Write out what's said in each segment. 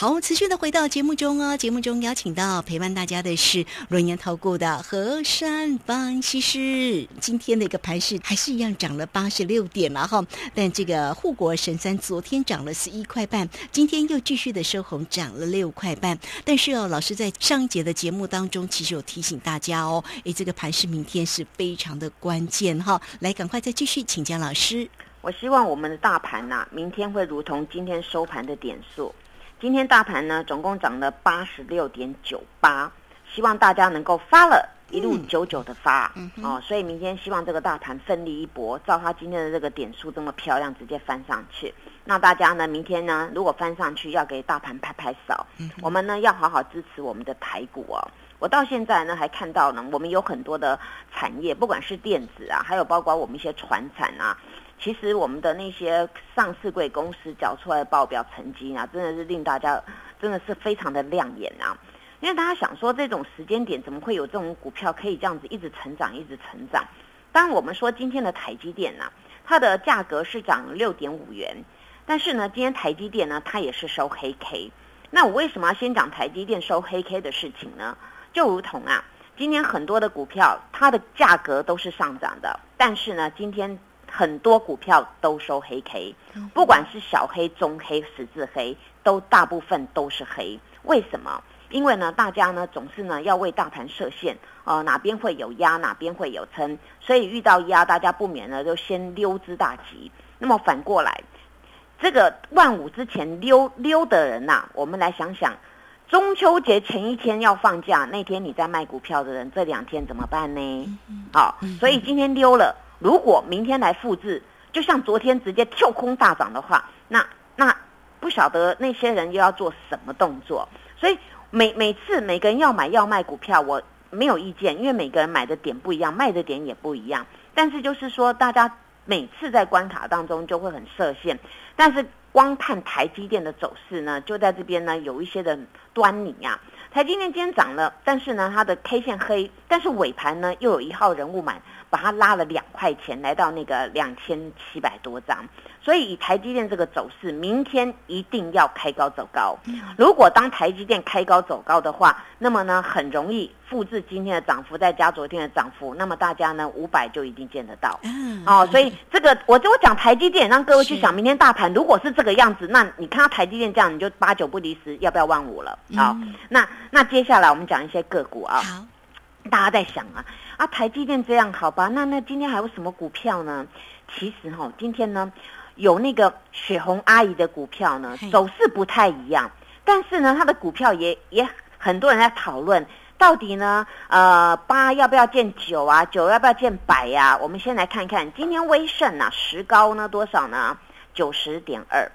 好，持续的回到节目中哦。节目中邀请到陪伴大家的是轮研投顾的何山方西施。今天的一个盘势还是一样涨了八十六点了哈，但这个护国神山昨天涨了十一块半，今天又继续的收红，涨了六块半。但是哦，老师在上一节的节目当中，其实有提醒大家哦，诶，这个盘势明天是非常的关键哈。来，赶快再继续请教老师。我希望我们的大盘呐，明天会如同今天收盘的点数。今天大盘呢，总共涨了八十六点九八，希望大家能够发了一路久久的发哦。所以明天希望这个大盘奋力一搏，照它今天的这个点数这么漂亮，直接翻上去。那大家呢，明天呢，如果翻上去，要给大盘拍拍手。我们呢，要好好支持我们的台股哦。我到现在呢，还看到呢，我们有很多的产业，不管是电子啊，还有包括我们一些船产啊。其实我们的那些上市贵公司缴出来的报表成绩啊，真的是令大家真的是非常的亮眼啊！因为大家想说，这种时间点怎么会有这种股票可以这样子一直成长，一直成长？当，我们说今天的台积电呢，它的价格是涨六点五元，但是呢，今天台积电呢，它也是收黑 K。那我为什么要先讲台积电收黑 K 的事情呢？就如同啊，今天很多的股票它的价格都是上涨的，但是呢，今天。很多股票都收黑 K，不管是小黑、中黑、十字黑，都大部分都是黑。为什么？因为呢，大家呢总是呢要为大盘设限，呃，哪边会有压，哪边会有撑，所以遇到压，大家不免呢就先溜之大吉。那么反过来，这个万五之前溜溜的人呐，我们来想想，中秋节前一天要放假，那天你在卖股票的人，这两天怎么办呢？好，所以今天溜了。如果明天来复制，就像昨天直接跳空大涨的话，那那不晓得那些人又要做什么动作。所以每每次每个人要买要卖股票，我没有意见，因为每个人买的点不一样，卖的点也不一样。但是就是说，大家每次在关卡当中就会很设限。但是光看台积电的走势呢，就在这边呢有一些的端倪啊。台积电今天涨了，但是呢它的 K 线黑，但是尾盘呢又有一号人物买。把它拉了两块钱，来到那个两千七百多张。所以以台积电这个走势，明天一定要开高走高。如果当台积电开高走高的话，那么呢很容易复制今天的涨幅，再加昨天的涨幅，那么大家呢五百就一定见得到。哦，所以这个我我讲台积电，让各位去想明天大盘如果是这个样子，那你看到台积电这样，你就八九不离十，要不要万五了？好，那那接下来我们讲一些个股啊。好，大家在想啊。啊，台积电这样好吧？那那今天还有什么股票呢？其实哈，今天呢有那个雪红阿姨的股票呢，走势不太一样。但是呢，它的股票也也很多人在讨论，到底呢，呃，八要不要见九啊？九要不要见百呀？我们先来看看今天威盛啊，石膏呢多少呢？九十点二。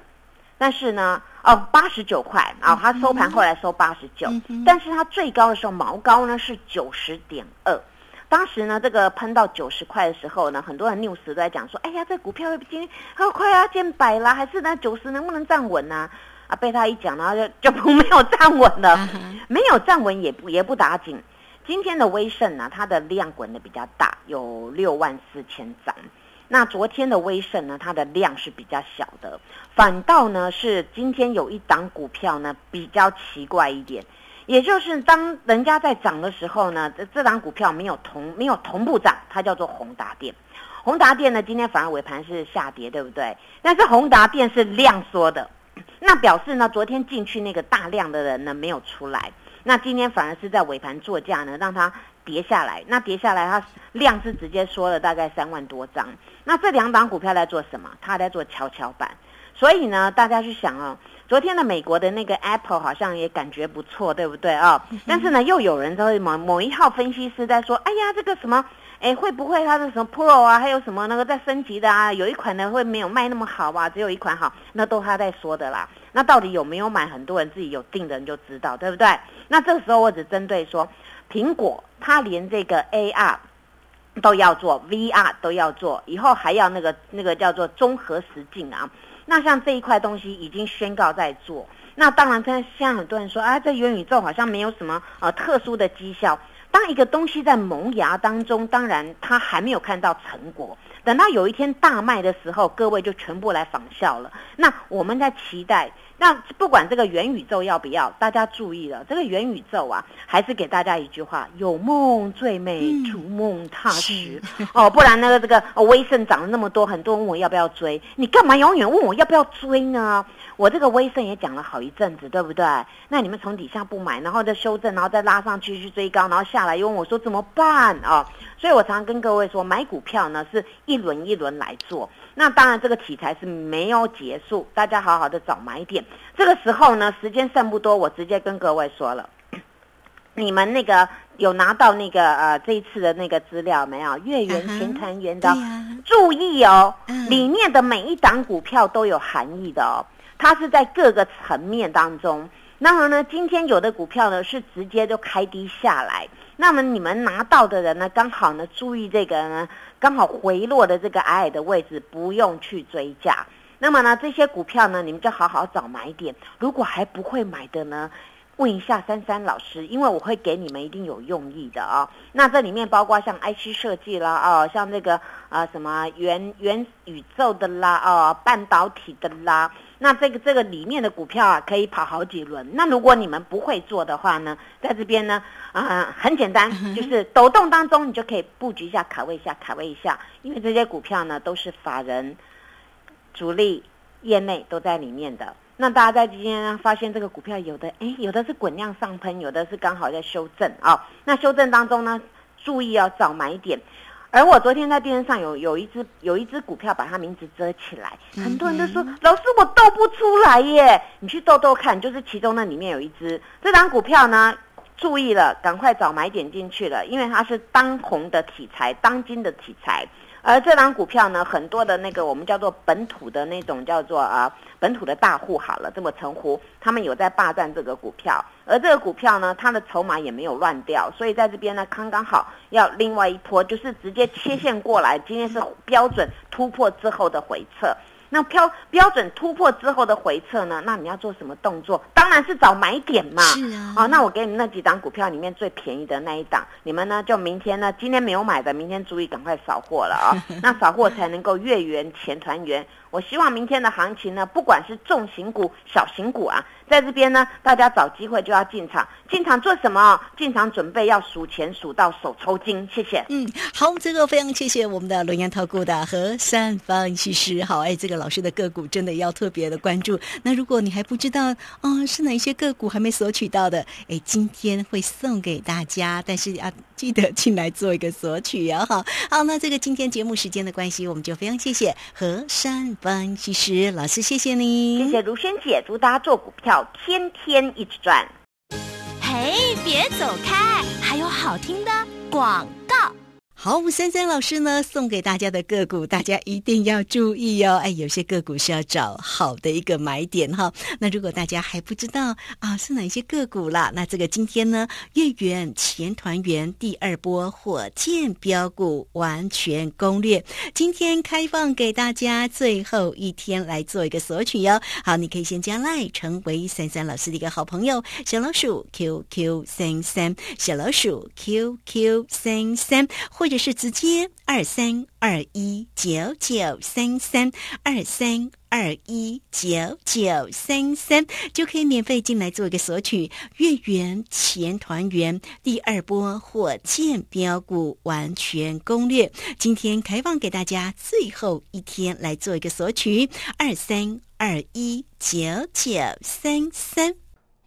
但是呢，哦，八十九块啊，它收盘后来收八十九，但是它最高的时候毛高呢是九十点二。当时呢，这个喷到九十块的时候呢，很多人 news 都在讲说，哎呀，这股票今天好快要见百啦，还是呢九十能不能站稳呢？啊，被他一讲，然后就就不没有站稳了，没有站稳也不也不打紧。今天的威盛呢，它的量滚的比较大，有六万四千张。那昨天的威盛呢，它的量是比较小的，反倒呢是今天有一档股票呢比较奇怪一点。也就是当人家在涨的时候呢，这这档股票没有同没有同步涨，它叫做宏达电。宏达电呢，今天反而尾盘是下跌，对不对？但是宏达电是量缩的，那表示呢，昨天进去那个大量的人呢没有出来，那今天反而是在尾盘做价呢，让它跌下来。那跌下来，它量是直接缩了大概三万多张。那这两档股票在做什么？它在做跷跷板。所以呢，大家去想哦。昨天的美国的那个 Apple 好像也感觉不错，对不对啊？但是呢，又有人在某某一号分析师在说：“哎呀，这个什么，哎，会不会它的什么 Pro 啊，还有什么那个在升级的啊？有一款呢会没有卖那么好吧？只有一款好，那都他在说的啦。那到底有没有买？很多人自己有定的人就知道，对不对？那这个时候我只针对说，苹果它连这个 AR 都要做，VR 都要做，以后还要那个那个叫做综合实境啊。”那像这一块东西已经宣告在做，那当然，现在很多人说啊，这元宇宙好像没有什么呃特殊的绩效。当一个东西在萌芽当中，当然它还没有看到成果。等到有一天大卖的时候，各位就全部来仿效了。那我们在期待那不管这个元宇宙要不要，大家注意了，这个元宇宙啊，还是给大家一句话：有梦最美，逐梦踏实。哦，不然那个这个威盛涨了那么多，很多人问我要不要追，你干嘛永远问我要不要追呢？我这个威盛也讲了好一阵子，对不对？那你们从底下不买，然后再修正，然后再拉上去去追高，然后下来又问我说怎么办啊？所以我常常跟各位说，买股票呢是一轮一轮来做。那当然这个题材是没有结束，大家好好的找买点。这个时候呢，时间剩不多，我直接跟各位说了，你们那个有拿到那个呃这一次的那个资料没有？月圆前团圆的，注意哦，里面的每一档股票都有含义的哦。它是在各个层面当中，那么呢，今天有的股票呢是直接就开低下来，那么你们拿到的人呢，刚好呢注意这个呢，刚好回落的这个矮矮的位置，不用去追价。那么呢，这些股票呢，你们就好好找买点。如果还不会买的呢，问一下珊珊老师，因为我会给你们一定有用意的啊。那这里面包括像 IC 设计啦，哦，像这个啊什么元元宇宙的啦，哦，半导体的啦。那这个这个里面的股票啊，可以跑好几轮。那如果你们不会做的话呢，在这边呢，啊，很简单，就是抖动当中，你就可以布局一下，卡位一下，卡位一下。因为这些股票呢，都是法人、主力、业内都在里面的。那大家在今天发现这个股票有的，哎，有的是滚量上喷，有的是刚好在修正啊。那修正当中呢，注意要找买点。而我昨天在电视上有有一只有一只股票把它名字遮起来，很多人都说老师我斗不出来耶，你去斗斗看，就是其中那里面有一只。这张股票呢，注意了，赶快找买点进去了，因为它是当红的题材，当今的题材。而这张股票呢，很多的那个我们叫做本土的那种叫做啊本土的大户好了，这么称呼，他们有在霸占这个股票，而这个股票呢，它的筹码也没有乱掉，所以在这边呢，刚刚好要另外一波，就是直接切线过来，今天是标准突破之后的回撤。那标标准突破之后的回撤呢？那你要做什么动作？当然是找买点嘛。是啊。哦，那我给你们那几档股票里面最便宜的那一档，你们呢就明天呢，今天没有买的，明天注意赶快扫货了啊。那扫货才能够月圆钱团圆。我希望明天的行情呢，不管是重型股、小型股啊，在这边呢，大家找机会就要进场。进场做什么？进场准备要数钱数到手抽筋。谢谢。嗯，好，这个非常谢谢我们的轮研投顾的何三方其实好，哎，这个老师的个股真的要特别的关注。那如果你还不知道，哦，是哪一些个股还没索取到的，哎，今天会送给大家，但是要记得进来做一个索取啊。好，好，那这个今天节目时间的关系，我们就非常谢谢何山。分析师老师，谢谢你，谢谢如萱姐，祝大家做股票天天一直赚。嘿，别走开，还有好听的广告。好，三三老师呢送给大家的个股，大家一定要注意哦。哎，有些个股是要找好的一个买点哈。那如果大家还不知道啊是哪些个股啦，那这个今天呢月圆前团圆第二波火箭标股完全攻略，今天开放给大家最后一天来做一个索取哟。好，你可以先加赖成为三三老师的一个好朋友，小老鼠 QQ 三三，小老鼠 QQ 三三，或者者。是直接二三二一九九三三二三二一九九三三就可以免费进来做一个索取月圆前团圆第二波火箭标股完全攻略，今天开放给大家最后一天来做一个索取二三二一九九三三。